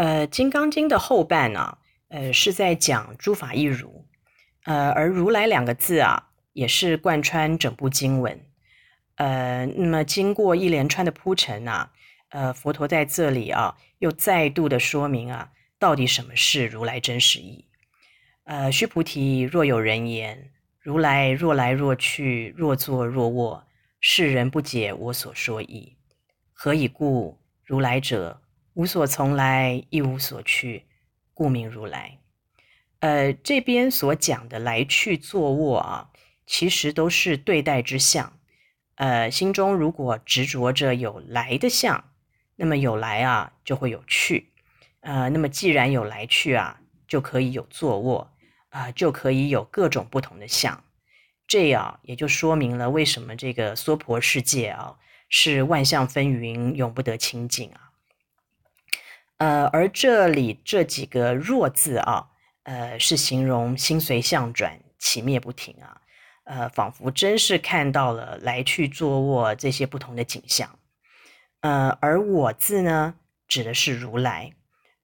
呃，《金刚经》的后半呢、呃，是在讲诸法一如，呃，而如来两个字啊，也是贯穿整部经文。呃，那么经过一连串的铺陈啊，呃，佛陀在这里啊，又再度的说明啊，到底什么是如来真实义。呃，须菩提，若有人言，如来若来若去，若坐若卧，世人不解我所说意。何以故？如来者，无所从来，亦无所去，故名如来。呃，这边所讲的来去坐卧啊，其实都是对待之相。呃，心中如果执着着有来的相，那么有来啊，就会有去。呃，那么既然有来去啊，就可以有坐卧啊，就可以有各种不同的相。这样也就说明了为什么这个娑婆世界啊，是万象纷纭，永不得清净啊。呃，而这里这几个若字啊，呃，是形容心随相转，起灭不停啊。呃，仿佛真是看到了来去坐卧这些不同的景象，呃，而我字呢，指的是如来，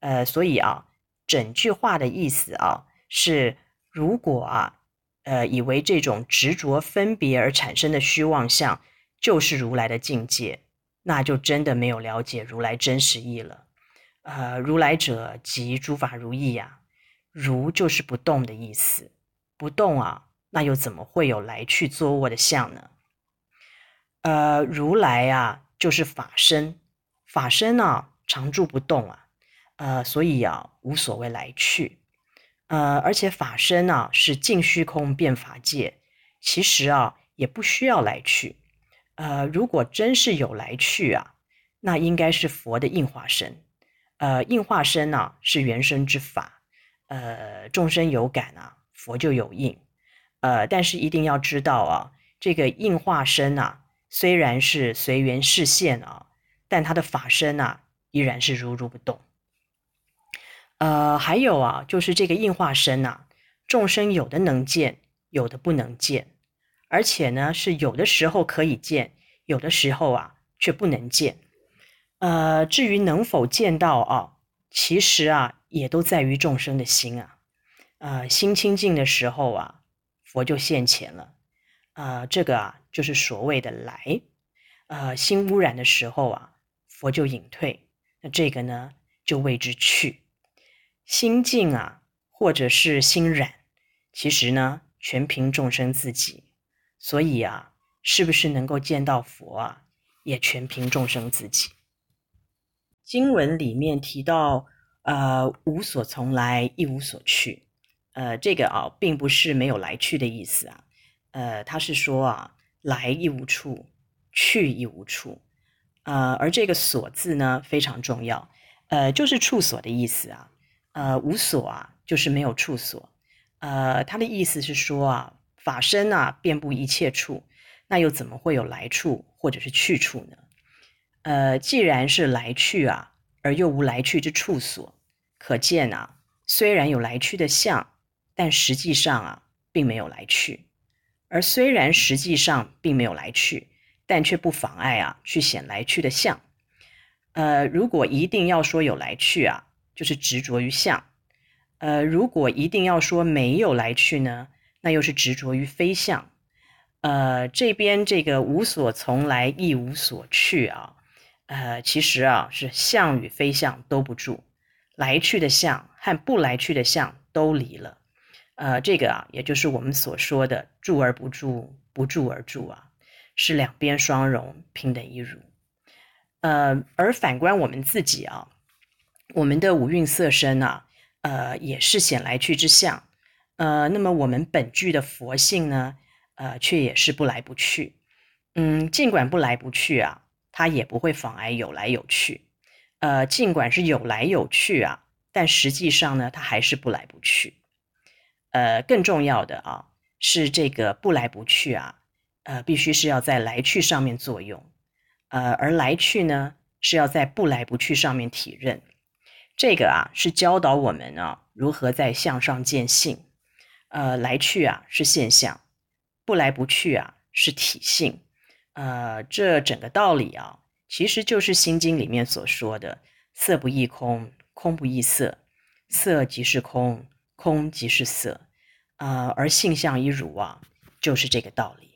呃，所以啊，整句话的意思啊，是如果啊，呃，以为这种执着分别而产生的虚妄相就是如来的境界，那就真的没有了解如来真实义了。呃，如来者即诸法如意呀，如就是不动的意思，不动啊。那又怎么会有来去坐卧的相呢？呃，如来啊，就是法身，法身啊，常住不动啊，呃，所以啊，无所谓来去，呃，而且法身啊，是尽虚空遍法界，其实啊，也不需要来去，呃，如果真是有来去啊，那应该是佛的应化身，呃，应化身啊，是原生之法，呃，众生有感啊，佛就有应。呃，但是一定要知道啊，这个应化身啊，虽然是随缘示现啊，但他的法身啊，依然是如如不动。呃，还有啊，就是这个应化身啊，众生有的能见，有的不能见，而且呢，是有的时候可以见，有的时候啊，却不能见。呃，至于能否见到啊，其实啊，也都在于众生的心啊。呃，心清净的时候啊。佛就现前了，啊、呃，这个啊就是所谓的来，呃，心污染的时候啊，佛就隐退，那这个呢就谓之去。心净啊，或者是心染，其实呢全凭众生自己，所以啊，是不是能够见到佛啊，也全凭众生自己。经文里面提到，呃，无所从来，亦无所去。呃，这个啊，并不是没有来去的意思啊，呃，他是说啊，来亦无处，去亦无处，呃，而这个所字呢非常重要，呃，就是处所的意思啊，呃，无所啊，就是没有处所，呃，他的意思是说啊，法身啊遍布一切处，那又怎么会有来处或者是去处呢？呃，既然是来去啊，而又无来去之处所，可见啊，虽然有来去的相。但实际上啊，并没有来去，而虽然实际上并没有来去，但却不妨碍啊去显来去的相。呃，如果一定要说有来去啊，就是执着于相；呃，如果一定要说没有来去呢，那又是执着于非相。呃，这边这个无所从来，亦无所去啊，呃，其实啊是相与非相都不住，来去的相和不来去的相都离了。呃，这个啊，也就是我们所说的住而不住，不住而住啊，是两边双融，平等一如。呃，而反观我们自己啊，我们的五蕴色身啊，呃，也是显来去之相。呃，那么我们本具的佛性呢，呃，却也是不来不去。嗯，尽管不来不去啊，它也不会妨碍有来有去。呃，尽管是有来有去啊，但实际上呢，它还是不来不去。呃，更重要的啊，是这个不来不去啊，呃，必须是要在来去上面作用，呃，而来去呢，是要在不来不去上面体认。这个啊，是教导我们啊，如何在向上见性。呃，来去啊是现象，不来不去啊是体性。呃，这整个道理啊，其实就是《心经》里面所说的“色不异空，空不异色，色即是空，空即是色，呃，而性相一如啊，就是这个道理。